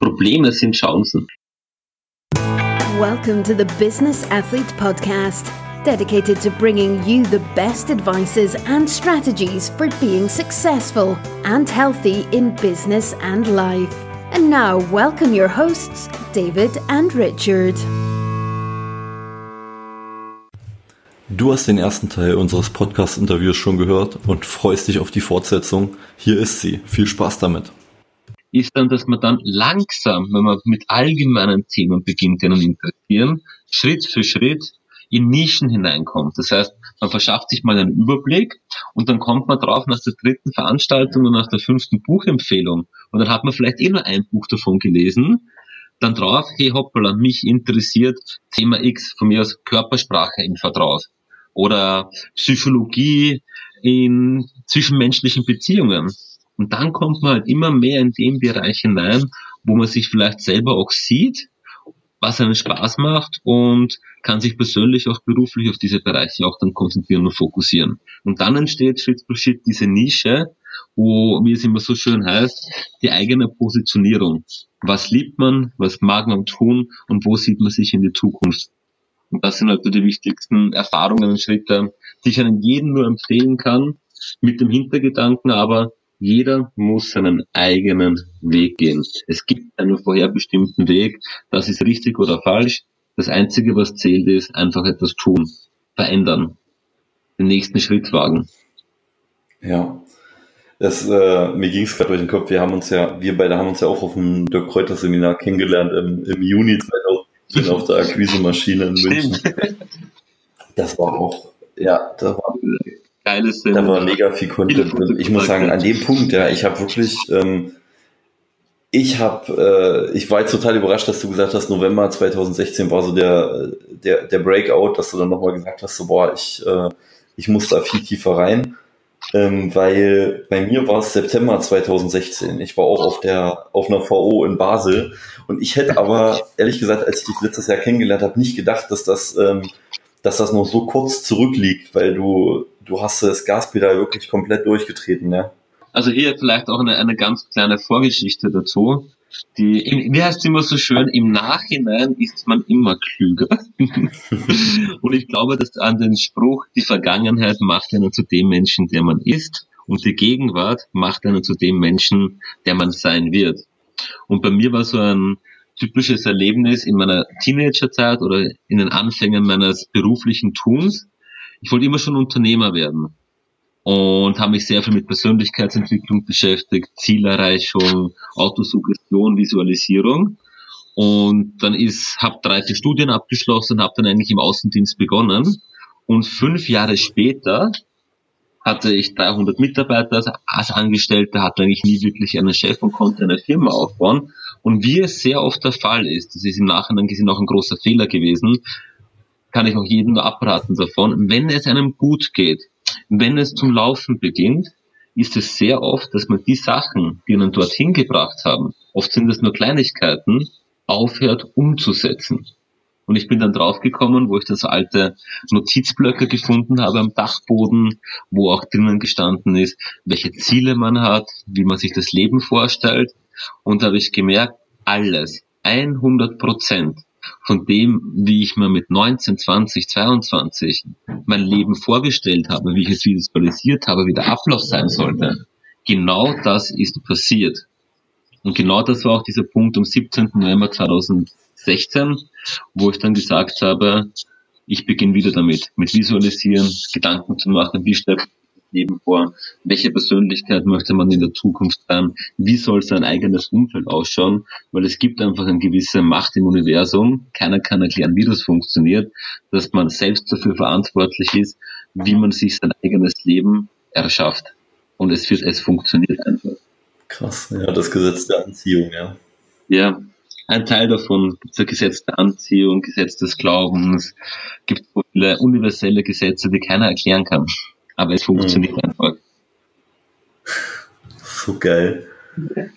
Probleme sind Chancen. Welcome to the Business Athlete Podcast, dedicated to bringing you the best advices and strategies for being successful and healthy in business and life. And now, welcome your hosts, David and Richard. Du hast den ersten Teil unseres Podcast-Interviews schon gehört und freust dich auf die Fortsetzung. Hier ist sie. Viel Spaß damit ist dann, dass man dann langsam, wenn man mit allgemeinen Themen beginnt, denen interessieren, Schritt für Schritt in Nischen hineinkommt. Das heißt, man verschafft sich mal einen Überblick und dann kommt man drauf nach der dritten Veranstaltung und nach der fünften Buchempfehlung und dann hat man vielleicht eh nur ein Buch davon gelesen, dann drauf, hey hoppala, mich interessiert Thema X, von mir aus Körpersprache im Vertraut oder Psychologie in zwischenmenschlichen Beziehungen. Und dann kommt man halt immer mehr in den Bereich hinein, wo man sich vielleicht selber auch sieht, was einen Spaß macht und kann sich persönlich auch beruflich auf diese Bereiche auch dann konzentrieren und fokussieren. Und dann entsteht Schritt für Schritt diese Nische, wo, wie es immer so schön heißt, die eigene Positionierung. Was liebt man, was mag man tun und wo sieht man sich in die Zukunft? Und das sind halt die wichtigsten Erfahrungen und Schritte, die ich einem jeden nur empfehlen kann, mit dem Hintergedanken aber, jeder muss seinen eigenen Weg gehen. Es gibt einen vorherbestimmten Weg. Das ist richtig oder falsch. Das Einzige, was zählt, ist einfach etwas tun, verändern, den nächsten Schritt wagen. Ja, das, äh, mir ging es gerade durch den Kopf. Wir haben uns ja, wir beide haben uns ja auch auf dem Dirk Kräuter Seminar kennengelernt im, im Juni 2017 auf der Akquise-Maschine in München. Das war auch, ja, das war geiles Sinn. Da war mega viel Content drin. Ich muss sagen, an dem Punkt, ja, ich habe wirklich, ähm, ich habe, äh, ich war jetzt total überrascht, dass du gesagt hast, November 2016 war so der, der, der Breakout, dass du dann nochmal gesagt hast, so, boah, ich, äh, ich muss da viel tiefer rein. Ähm, weil bei mir war es September 2016. Ich war auch auf der auf einer VO in Basel und ich hätte aber ehrlich gesagt, als ich dich letztes Jahr kennengelernt habe, nicht gedacht, dass das ähm, dass das noch so kurz zurückliegt, weil du du hast das Gaspedal wirklich komplett durchgetreten, ja. Also hier vielleicht auch eine, eine ganz kleine Vorgeschichte dazu. Die, wie heißt es immer so schön, im Nachhinein ist man immer klüger. und ich glaube, dass an den Spruch, die Vergangenheit macht einen zu dem Menschen, der man ist, und die Gegenwart macht einen zu dem Menschen, der man sein wird. Und bei mir war so ein typisches Erlebnis in meiner Teenagerzeit oder in den Anfängen meines beruflichen Tuns, ich wollte immer schon Unternehmer werden und habe mich sehr viel mit Persönlichkeitsentwicklung beschäftigt, Zielerreichung, Autosuggestion, Visualisierung. Und dann ist, habe drei, vier Studien abgeschlossen, habe dann eigentlich im Außendienst begonnen. Und fünf Jahre später hatte ich 300 Mitarbeiter als Angestellter, hatte eigentlich nie wirklich einen Chef und konnte eine Firma aufbauen. Und wie es sehr oft der Fall ist, das ist im Nachhinein gesehen auch ein großer Fehler gewesen, kann ich auch jedem nur abraten davon, wenn es einem gut geht, wenn es zum Laufen beginnt, ist es sehr oft, dass man die Sachen, die einen dorthin gebracht haben, oft sind es nur Kleinigkeiten, aufhört umzusetzen. Und ich bin dann draufgekommen, wo ich das alte Notizblöcke gefunden habe am Dachboden, wo auch drinnen gestanden ist, welche Ziele man hat, wie man sich das Leben vorstellt. Und da habe ich gemerkt, alles, 100 Prozent von dem, wie ich mir mit 19, 20, 22 mein Leben vorgestellt habe, wie ich es visualisiert habe, wie der Ablauf sein sollte. Genau das ist passiert. Und genau das war auch dieser Punkt am 17. November 2016, wo ich dann gesagt habe, ich beginne wieder damit, mit Visualisieren, Gedanken zu machen, wie stellt Leben vor? Welche Persönlichkeit möchte man in der Zukunft sein? Wie soll sein eigenes Umfeld ausschauen? Weil es gibt einfach eine gewisse Macht im Universum. Keiner kann erklären, wie das funktioniert, dass man selbst dafür verantwortlich ist, wie man sich sein eigenes Leben erschafft. Und es es funktioniert einfach. Krass, ja, das Gesetz der Anziehung, ja. Ja, ein Teil davon gibt es Gesetz der Anziehung, Gesetz des Glaubens, gibt viele universelle Gesetze, die keiner erklären kann aber es funktioniert mhm. einfach. So geil.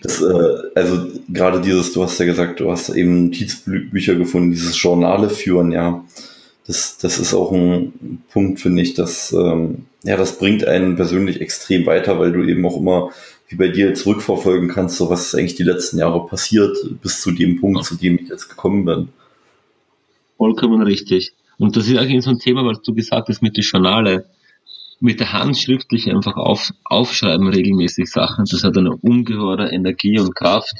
Das, äh, also gerade dieses, du hast ja gesagt, du hast eben Notizbücher gefunden, dieses Journale führen, ja. Das, das ist auch ein Punkt, finde ich, dass ähm, ja, das bringt einen persönlich extrem weiter, weil du eben auch immer wie bei dir jetzt rückverfolgen kannst, so was ist eigentlich die letzten Jahre passiert, bis zu dem Punkt, zu dem ich jetzt gekommen bin. Vollkommen richtig. Und das ist eigentlich so ein Thema, was du gesagt hast mit den Journale. Mit der Hand schriftlich einfach auf, aufschreiben regelmäßig Sachen. Das hat eine ungeheure Energie und Kraft.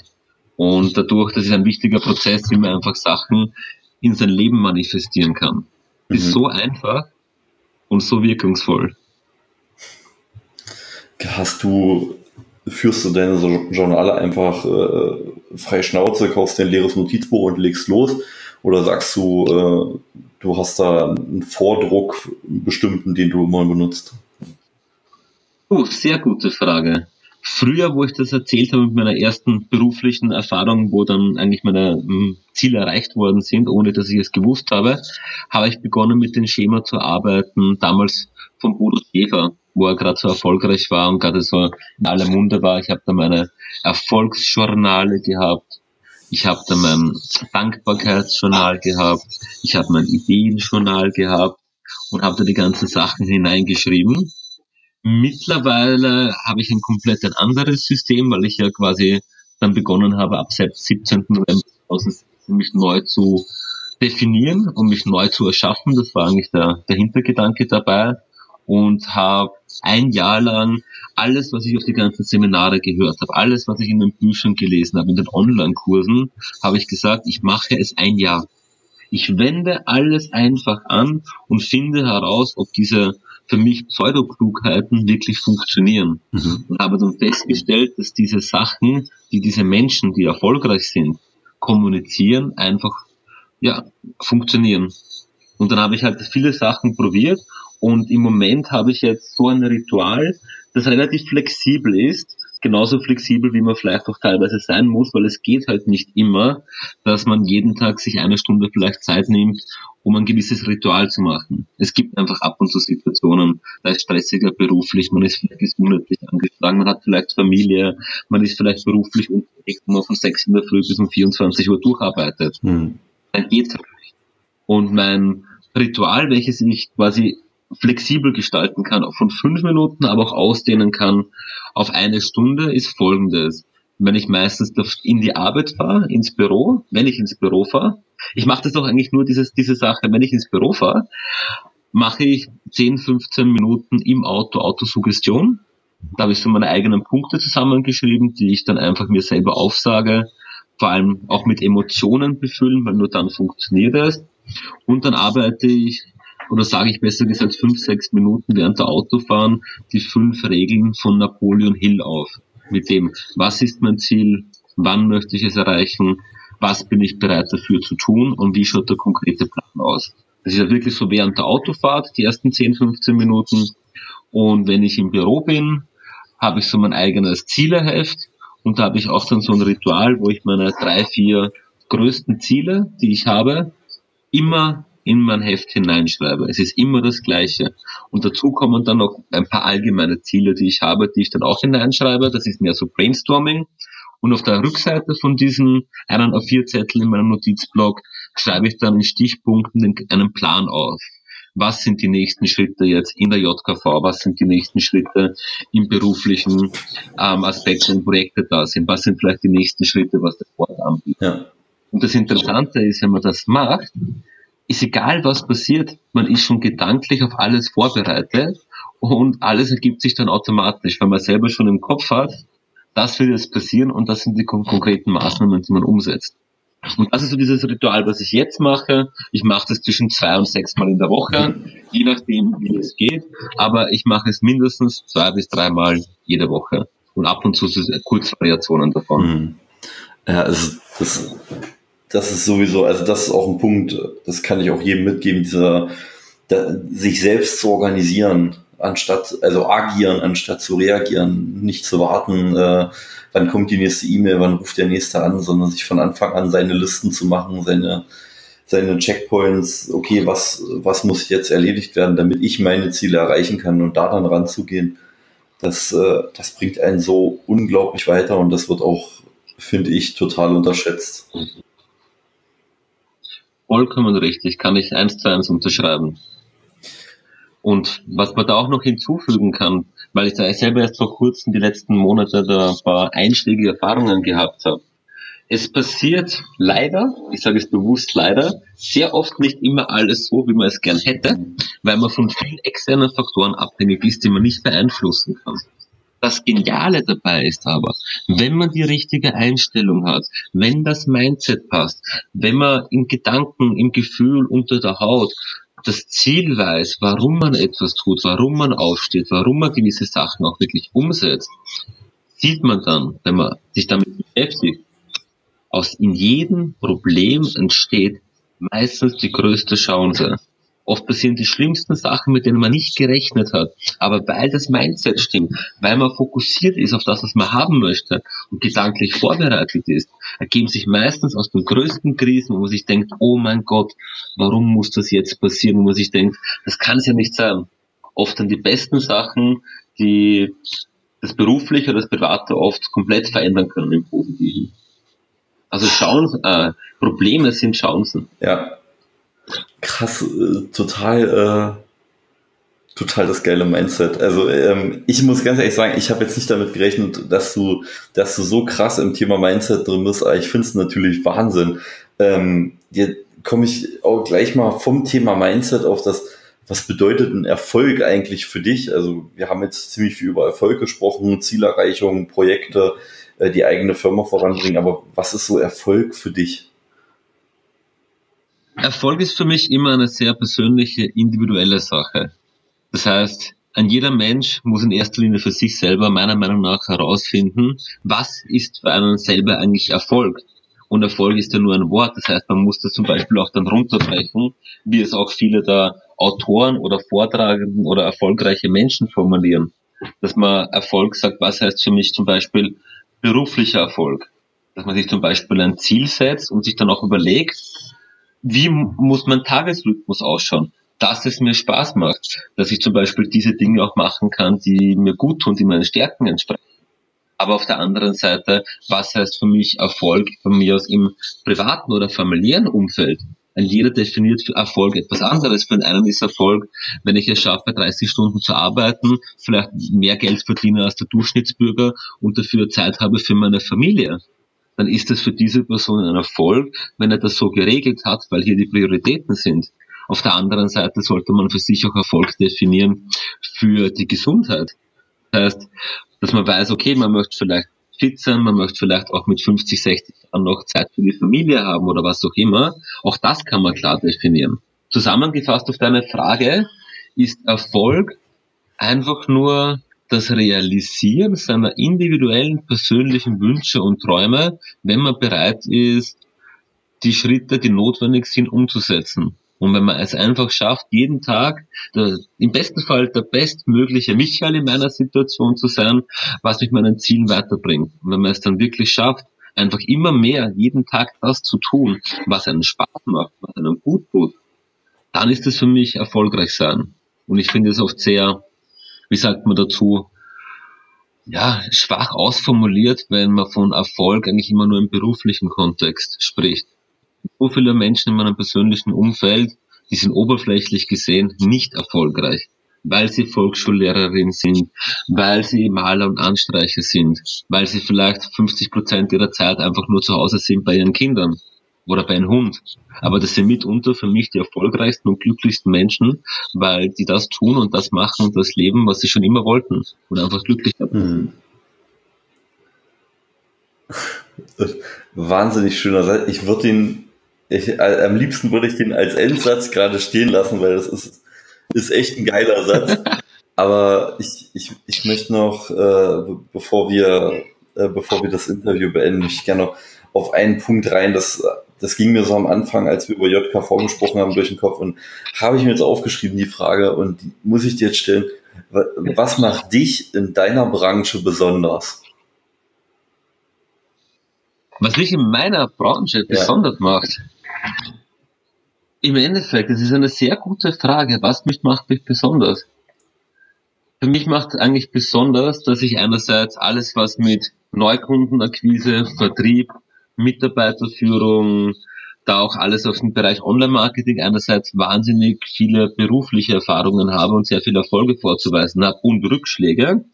Und dadurch, das ist ein wichtiger Prozess, wie man einfach Sachen in sein Leben manifestieren kann. Mhm. Ist so einfach und so wirkungsvoll. Hast du, führst du deine Journale einfach äh, frei Schnauze, kaufst dir ein leeres Notizbuch und legst los? Oder sagst du, äh, du hast da einen Vordruck bestimmten, den du mal benutzt? Oh, sehr gute Frage. Früher, wo ich das erzählt habe mit meiner ersten beruflichen Erfahrung, wo dann eigentlich meine hm, Ziele erreicht worden sind, ohne dass ich es gewusst habe, habe ich begonnen mit dem Schema zu arbeiten, damals von Bodo Schäfer, wo er gerade so erfolgreich war und gerade so in aller Munde war. Ich habe da meine Erfolgsjournale gehabt, ich habe da mein Dankbarkeitsjournal gehabt, ich habe mein Ideenjournal gehabt und habe da die ganzen Sachen hineingeschrieben Mittlerweile habe ich ein komplett ein anderes System, weil ich ja quasi dann begonnen habe, ab 17. November 2016 mich neu zu definieren und mich neu zu erschaffen. Das war eigentlich der, der Hintergedanke dabei und habe ein Jahr lang alles, was ich auf die ganzen Seminare gehört habe, alles, was ich in den Büchern gelesen habe, in den Online-Kursen, habe ich gesagt, ich mache es ein Jahr. Ich wende alles einfach an und finde heraus, ob diese für mich Pseudoklugheiten wirklich funktionieren. Mhm. Und habe dann festgestellt, dass diese Sachen, die diese Menschen, die erfolgreich sind, kommunizieren, einfach ja, funktionieren. Und dann habe ich halt viele Sachen probiert und im Moment habe ich jetzt so ein Ritual, das relativ flexibel ist, genauso flexibel, wie man vielleicht auch teilweise sein muss, weil es geht halt nicht immer, dass man jeden Tag sich eine Stunde vielleicht Zeit nimmt, um ein gewisses Ritual zu machen. Es gibt einfach ab und zu Situationen, da ist stressiger beruflich, man ist vielleicht gesundheitlich angeschlagen, man hat vielleicht Familie, man ist vielleicht beruflich unterwegs, wo man von 6 in der Früh bis um 24 Uhr durcharbeitet. Hm. Dann geht's halt nicht. Und mein Ritual, welches ich quasi flexibel gestalten kann, auch von fünf Minuten, aber auch ausdehnen kann auf eine Stunde, ist folgendes. Wenn ich meistens in die Arbeit fahre, ins Büro, wenn ich ins Büro fahre, ich mache das doch eigentlich nur dieses, diese Sache, wenn ich ins Büro fahre, mache ich 10, 15 Minuten im Auto Autosuggestion. Da habe ich so meine eigenen Punkte zusammengeschrieben, die ich dann einfach mir selber aufsage, vor allem auch mit Emotionen befüllen, weil nur dann funktioniert es. Und dann arbeite ich oder sage ich besser gesagt fünf, sechs Minuten während der Autofahren die fünf Regeln von Napoleon Hill auf. Mit dem, was ist mein Ziel, wann möchte ich es erreichen, was bin ich bereit dafür zu tun und wie schaut der konkrete Plan aus. Das ist ja wirklich so während der Autofahrt, die ersten 10, 15 Minuten. Und wenn ich im Büro bin, habe ich so mein eigenes Zieleheft und da habe ich auch dann so ein Ritual, wo ich meine drei, vier größten Ziele, die ich habe, immer in mein Heft hineinschreibe. Es ist immer das Gleiche. Und dazu kommen dann noch ein paar allgemeine Ziele, die ich habe, die ich dann auch hineinschreibe. Das ist mehr so Brainstorming. Und auf der Rückseite von diesen einen auf vier Zettel in meinem Notizblock schreibe ich dann in Stichpunkten einen Plan auf. Was sind die nächsten Schritte jetzt in der JKV? Was sind die nächsten Schritte im beruflichen ähm, Aspekt, wenn Projekte da sind? Was sind vielleicht die nächsten Schritte, was der Sport anbietet? Ja. Und das Interessante ist, wenn man das macht, ist egal, was passiert, man ist schon gedanklich auf alles vorbereitet und alles ergibt sich dann automatisch, weil man selber schon im Kopf hat, das wird jetzt passieren und das sind die konkreten Maßnahmen, die man umsetzt. Und das ist so dieses Ritual, was ich jetzt mache. Ich mache das zwischen zwei und sechs Mal in der Woche, je nachdem, wie es geht. Aber ich mache es mindestens zwei bis dreimal jede Woche. Und ab und zu Kurzvariationen davon. Mhm. Ja, also das, das ist sowieso, also das ist auch ein Punkt, das kann ich auch jedem mitgeben, dieser, da, sich selbst zu organisieren, anstatt, also agieren, anstatt zu reagieren, nicht zu warten, äh, wann kommt die nächste E-Mail, wann ruft der nächste an, sondern sich von Anfang an seine Listen zu machen, seine, seine Checkpoints, okay, was, was muss jetzt erledigt werden, damit ich meine Ziele erreichen kann und da dann ranzugehen, das, äh, das bringt einen so unglaublich weiter und das wird auch, finde ich, total unterschätzt. Vollkommen richtig, kann ich eins zu eins unterschreiben. Und was man da auch noch hinzufügen kann, weil ich da selber erst vor kurzem die letzten Monate da ein paar einschlägige Erfahrungen gehabt habe. Es passiert leider, ich sage es bewusst leider, sehr oft nicht immer alles so, wie man es gern hätte, weil man von vielen externen Faktoren abhängig ist, die man nicht beeinflussen kann. Das Geniale dabei ist aber, wenn man die richtige Einstellung hat, wenn das Mindset passt, wenn man im Gedanken, im Gefühl unter der Haut das Ziel weiß, warum man etwas tut, warum man aufsteht, warum man gewisse Sachen auch wirklich umsetzt, sieht man dann, wenn man sich damit beschäftigt, aus in jedem Problem entsteht meistens die größte Chance. Oft passieren die schlimmsten Sachen, mit denen man nicht gerechnet hat. Aber weil das Mindset stimmt, weil man fokussiert ist auf das, was man haben möchte und gedanklich vorbereitet ist, ergeben sich meistens aus den größten Krisen, wo man sich denkt, oh mein Gott, warum muss das jetzt passieren? Wo man sich denkt, das kann es ja nicht sein. Oft dann die besten Sachen, die das Berufliche oder das Private oft komplett verändern können im Positiven. Also Chancen, äh, Probleme sind Chancen. Ja, krass, äh, total, äh, total das geile Mindset. Also ähm, ich muss ganz ehrlich sagen, ich habe jetzt nicht damit gerechnet, dass du, dass du so krass im Thema Mindset drin bist, aber ich finde es natürlich Wahnsinn. Ähm, jetzt komme ich auch gleich mal vom Thema Mindset auf das, was bedeutet ein Erfolg eigentlich für dich? Also wir haben jetzt ziemlich viel über Erfolg gesprochen, Zielerreichung, Projekte, äh, die eigene Firma voranbringen, aber was ist so Erfolg für dich? Erfolg ist für mich immer eine sehr persönliche, individuelle Sache. Das heißt, ein jeder Mensch muss in erster Linie für sich selber meiner Meinung nach herausfinden, was ist für einen selber eigentlich Erfolg. Und Erfolg ist ja nur ein Wort. Das heißt, man muss das zum Beispiel auch dann runterbrechen, wie es auch viele der Autoren oder Vortragenden oder erfolgreiche Menschen formulieren. Dass man Erfolg sagt, was heißt für mich zum Beispiel beruflicher Erfolg. Dass man sich zum Beispiel ein Ziel setzt und sich dann auch überlegt, wie muss mein Tagesrhythmus ausschauen, dass es mir Spaß macht, dass ich zum Beispiel diese Dinge auch machen kann, die mir gut tun, die meinen Stärken entsprechen. Aber auf der anderen Seite, was heißt für mich Erfolg von mir aus im privaten oder familiären Umfeld? Ein jeder definiert für Erfolg etwas anderes. Für den einen ist Erfolg, wenn ich es schaffe, 30 Stunden zu arbeiten, vielleicht mehr Geld verdiene als der Durchschnittsbürger und dafür Zeit habe für meine Familie dann ist es für diese Person ein Erfolg, wenn er das so geregelt hat, weil hier die Prioritäten sind. Auf der anderen Seite sollte man für sich auch Erfolg definieren für die Gesundheit. Das heißt, dass man weiß, okay, man möchte vielleicht fit sein, man möchte vielleicht auch mit 50, 60 Jahren noch Zeit für die Familie haben oder was auch immer. Auch das kann man klar definieren. Zusammengefasst auf deine Frage, ist Erfolg einfach nur das Realisieren seiner individuellen persönlichen Wünsche und Träume, wenn man bereit ist, die Schritte, die notwendig sind, umzusetzen. Und wenn man es einfach schafft, jeden Tag der, im besten Fall der bestmögliche Michael in meiner Situation zu sein, was mich meinen Zielen weiterbringt. Und wenn man es dann wirklich schafft, einfach immer mehr jeden Tag das zu tun, was einen Spaß macht, was einem gut tut, dann ist es für mich erfolgreich sein. Und ich finde es oft sehr wie sagt man dazu, ja, schwach ausformuliert, wenn man von Erfolg eigentlich immer nur im beruflichen Kontext spricht. So viele Menschen in meinem persönlichen Umfeld, die sind oberflächlich gesehen nicht erfolgreich, weil sie Volksschullehrerin sind, weil sie Maler und Anstreicher sind, weil sie vielleicht 50 Prozent ihrer Zeit einfach nur zu Hause sind bei ihren Kindern oder bei einem Hund. Aber das sind mitunter für mich die erfolgreichsten und glücklichsten Menschen, weil die das tun und das machen und das leben, was sie schon immer wollten und einfach glücklich sind. Mhm. Wahnsinnig schöner Satz. Ich würde ihn, ich, äh, am liebsten würde ich den als Endsatz gerade stehen lassen, weil das ist, ist echt ein geiler Satz. Aber ich, ich, ich möchte noch, äh, bevor wir, äh, bevor wir das Interview beenden, ich gerne noch auf einen Punkt rein, das das ging mir so am Anfang, als wir über JKV gesprochen haben, durch den Kopf und habe ich mir jetzt aufgeschrieben, die Frage, und die muss ich dir jetzt stellen, was macht dich in deiner Branche besonders? Was mich in meiner Branche ja. besonders macht? Im Endeffekt, das ist eine sehr gute Frage. Was mich macht mich besonders? Für mich macht eigentlich besonders, dass ich einerseits alles, was mit Neukundenakquise, Vertrieb, Mitarbeiterführung, da auch alles auf dem Bereich Online-Marketing einerseits wahnsinnig viele berufliche Erfahrungen habe und sehr viele Erfolge vorzuweisen habe und Rückschläge.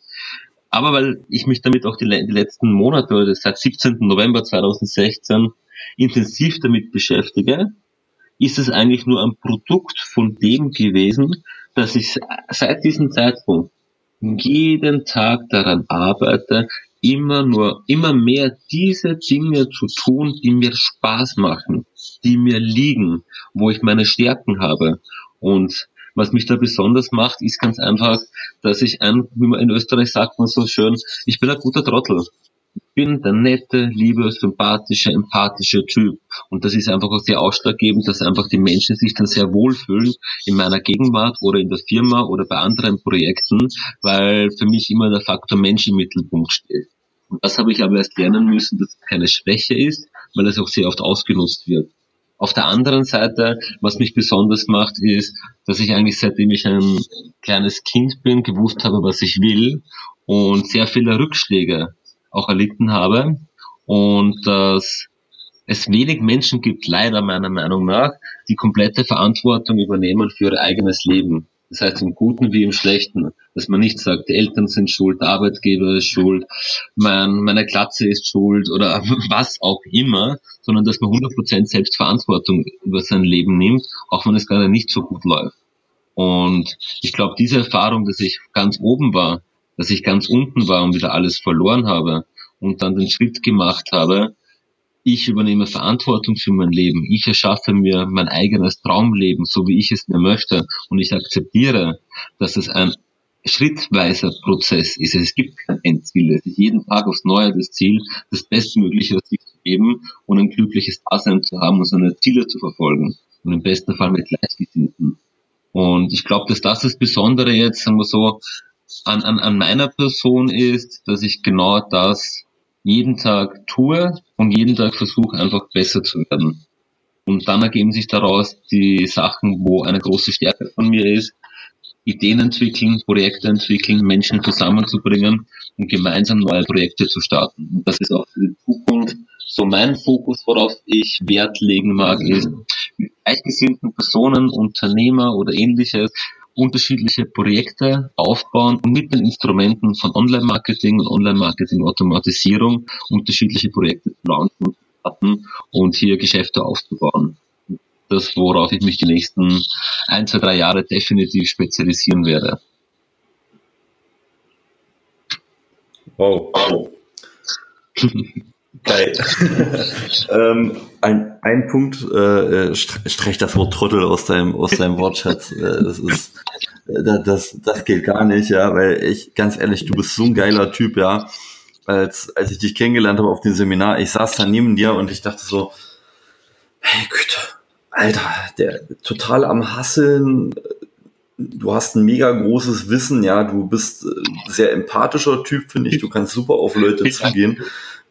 Aber weil ich mich damit auch die, die letzten Monate seit 17. November 2016 intensiv damit beschäftige, ist es eigentlich nur ein Produkt von dem gewesen, dass ich seit diesem Zeitpunkt jeden Tag daran arbeite, immer nur, immer mehr diese Dinge zu tun, die mir Spaß machen, die mir liegen, wo ich meine Stärken habe. Und was mich da besonders macht, ist ganz einfach, dass ich ein, wie man in Österreich sagt man so schön, ich bin ein guter Trottel bin der nette, liebe, sympathische, empathische Typ. Und das ist einfach auch sehr ausschlaggebend, dass einfach die Menschen sich dann sehr wohlfühlen in meiner Gegenwart oder in der Firma oder bei anderen Projekten, weil für mich immer der Faktor Mensch im Mittelpunkt steht. Und das habe ich aber erst lernen müssen, dass es keine Schwäche ist, weil es auch sehr oft ausgenutzt wird. Auf der anderen Seite, was mich besonders macht, ist, dass ich eigentlich seitdem ich ein kleines Kind bin, gewusst habe, was ich will und sehr viele Rückschläge auch erlitten habe und dass es wenig Menschen gibt, leider meiner Meinung nach, die komplette Verantwortung übernehmen für ihr eigenes Leben. Das heißt im Guten wie im Schlechten. Dass man nicht sagt, die Eltern sind schuld, der Arbeitgeber ist schuld, mein, meine Klatze ist schuld oder was auch immer, sondern dass man 100% Selbstverantwortung über sein Leben nimmt, auch wenn es gerade nicht so gut läuft. Und ich glaube, diese Erfahrung, dass ich ganz oben war, dass ich ganz unten war und wieder alles verloren habe und dann den Schritt gemacht habe, ich übernehme Verantwortung für mein Leben. Ich erschaffe mir mein eigenes Traumleben, so wie ich es mir möchte. Und ich akzeptiere, dass es ein schrittweiser Prozess ist. Es gibt kein Endziel. Es ist jeden Tag aufs Neue das Ziel, das Bestmögliche aus sich zu geben und ein glückliches Dasein zu haben und seine Ziele zu verfolgen. Und im besten Fall mit Gleichgesinnten. Und ich glaube, dass das das Besondere jetzt, sagen wir so, an, an, an meiner Person ist, dass ich genau das jeden Tag tue und jeden Tag versuche einfach besser zu werden. Und dann ergeben sich daraus die Sachen, wo eine große Stärke von mir ist, Ideen entwickeln, Projekte entwickeln, Menschen zusammenzubringen und gemeinsam neue Projekte zu starten. Und das ist auch für die Zukunft so mein Fokus, worauf ich Wert legen mag, ist mit gleichgesinnten Personen, Unternehmer oder ähnliches unterschiedliche Projekte aufbauen und mit den Instrumenten von Online-Marketing und Online-Marketing-Automatisierung unterschiedliche Projekte zu launchen und hier Geschäfte aufzubauen. Das, worauf ich mich die nächsten ein, zwei, drei Jahre definitiv spezialisieren werde. Wow. Geil. ähm, ein, ein Punkt, äh, äh streich das Wort Trottel aus deinem, aus deinem Wortschatz. Äh, das ist, äh, das, das geht gar nicht, ja, weil ich, ganz ehrlich, du bist so ein geiler Typ, ja. Als, als ich dich kennengelernt habe auf dem Seminar, ich saß da neben dir und ich dachte so, hey Güte, Alter, der total am Hasseln, du hast ein mega großes Wissen, ja, du bist sehr empathischer Typ, finde ich, du kannst super auf Leute zugehen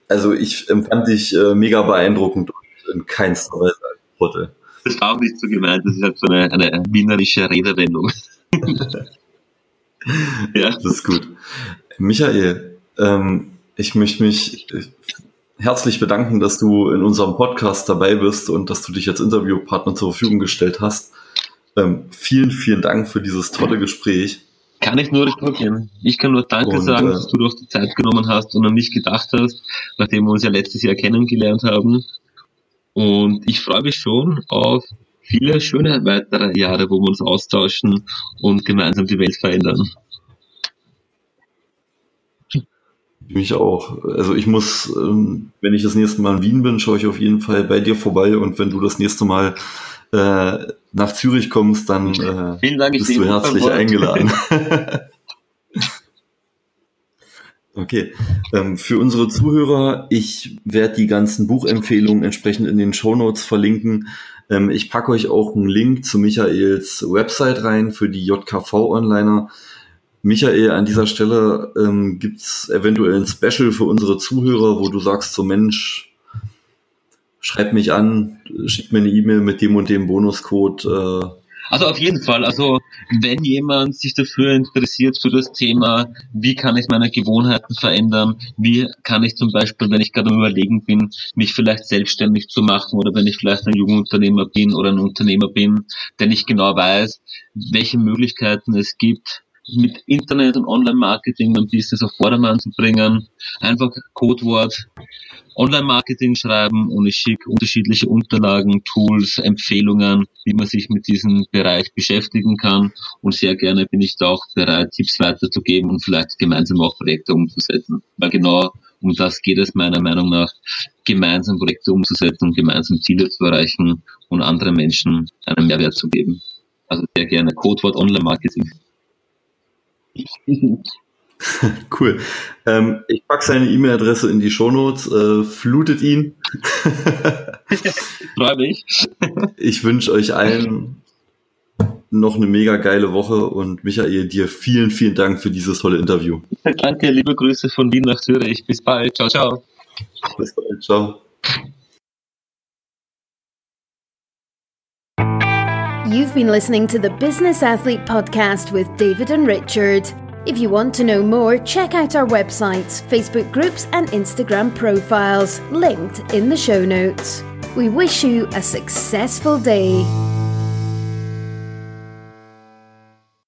also ich empfand dich äh, mega beeindruckend und in keinster Weise als Trottel. Das ist auch nicht so gemeint, das ist halt so eine, eine wienerische Redewendung. ja. Das ist gut. Michael, ähm, ich möchte mich herzlich bedanken, dass du in unserem Podcast dabei bist und dass du dich als Interviewpartner zur Verfügung gestellt hast. Ähm, vielen, vielen Dank für dieses tolle Gespräch. Kann ich nur retournieren. Ich kann nur Danke und, sagen, äh, dass du doch die Zeit genommen hast und an mich gedacht hast, nachdem wir uns ja letztes Jahr kennengelernt haben. Und ich freue mich schon auf viele schöne weitere Jahre, wo wir uns austauschen und gemeinsam die Welt verändern. Mich auch. Also ich muss, ähm, wenn ich das nächste Mal in Wien bin, schaue ich auf jeden Fall bei dir vorbei und wenn du das nächste Mal äh, nach Zürich kommst, dann äh, Vielen Dank, bist du herzlich eingeladen. okay, ähm, für unsere Zuhörer, ich werde die ganzen Buchempfehlungen entsprechend in den Show Notes verlinken. Ähm, ich packe euch auch einen Link zu Michaels Website rein für die JKV-Onliner. Michael, an dieser Stelle ähm, gibt es eventuell ein Special für unsere Zuhörer, wo du sagst, so Mensch, schreib mich an, schick mir eine E-Mail mit dem und dem Bonuscode. Äh, Also auf jeden Fall, also wenn jemand sich dafür interessiert für das Thema, wie kann ich meine Gewohnheiten verändern, wie kann ich zum Beispiel, wenn ich gerade Überlegen bin, mich vielleicht selbstständig zu machen oder wenn ich vielleicht ein Jungunternehmer bin oder ein Unternehmer bin, denn ich genau weiß, welche Möglichkeiten es gibt, mit Internet und Online-Marketing mein Business auf Vordermann zu bringen. Einfach Codewort Online-Marketing schreiben und ich schicke unterschiedliche Unterlagen, Tools, Empfehlungen, wie man sich mit diesem Bereich beschäftigen kann. Und sehr gerne bin ich da auch bereit, Tipps weiterzugeben und vielleicht gemeinsam auch Projekte umzusetzen. Weil genau um das geht es meiner Meinung nach, gemeinsam Projekte umzusetzen gemeinsam Ziele zu erreichen und anderen Menschen einen Mehrwert zu geben. Also sehr gerne Codewort Online-Marketing. cool. Ähm, ich packe seine E-Mail-Adresse in die Shownotes, äh, flutet ihn. Freue mich. ich wünsche euch allen noch eine mega geile Woche und Michael, dir vielen, vielen Dank für dieses tolle Interview. Danke, liebe Grüße von Wien nach Zürich. Bis bald. Ciao, ciao. Bis bald. Ciao. You've been listening to the Business Athlete Podcast with David and Richard. If you want to know more, check out our websites, Facebook groups, and Instagram profiles, linked in the show notes. We wish you a successful day.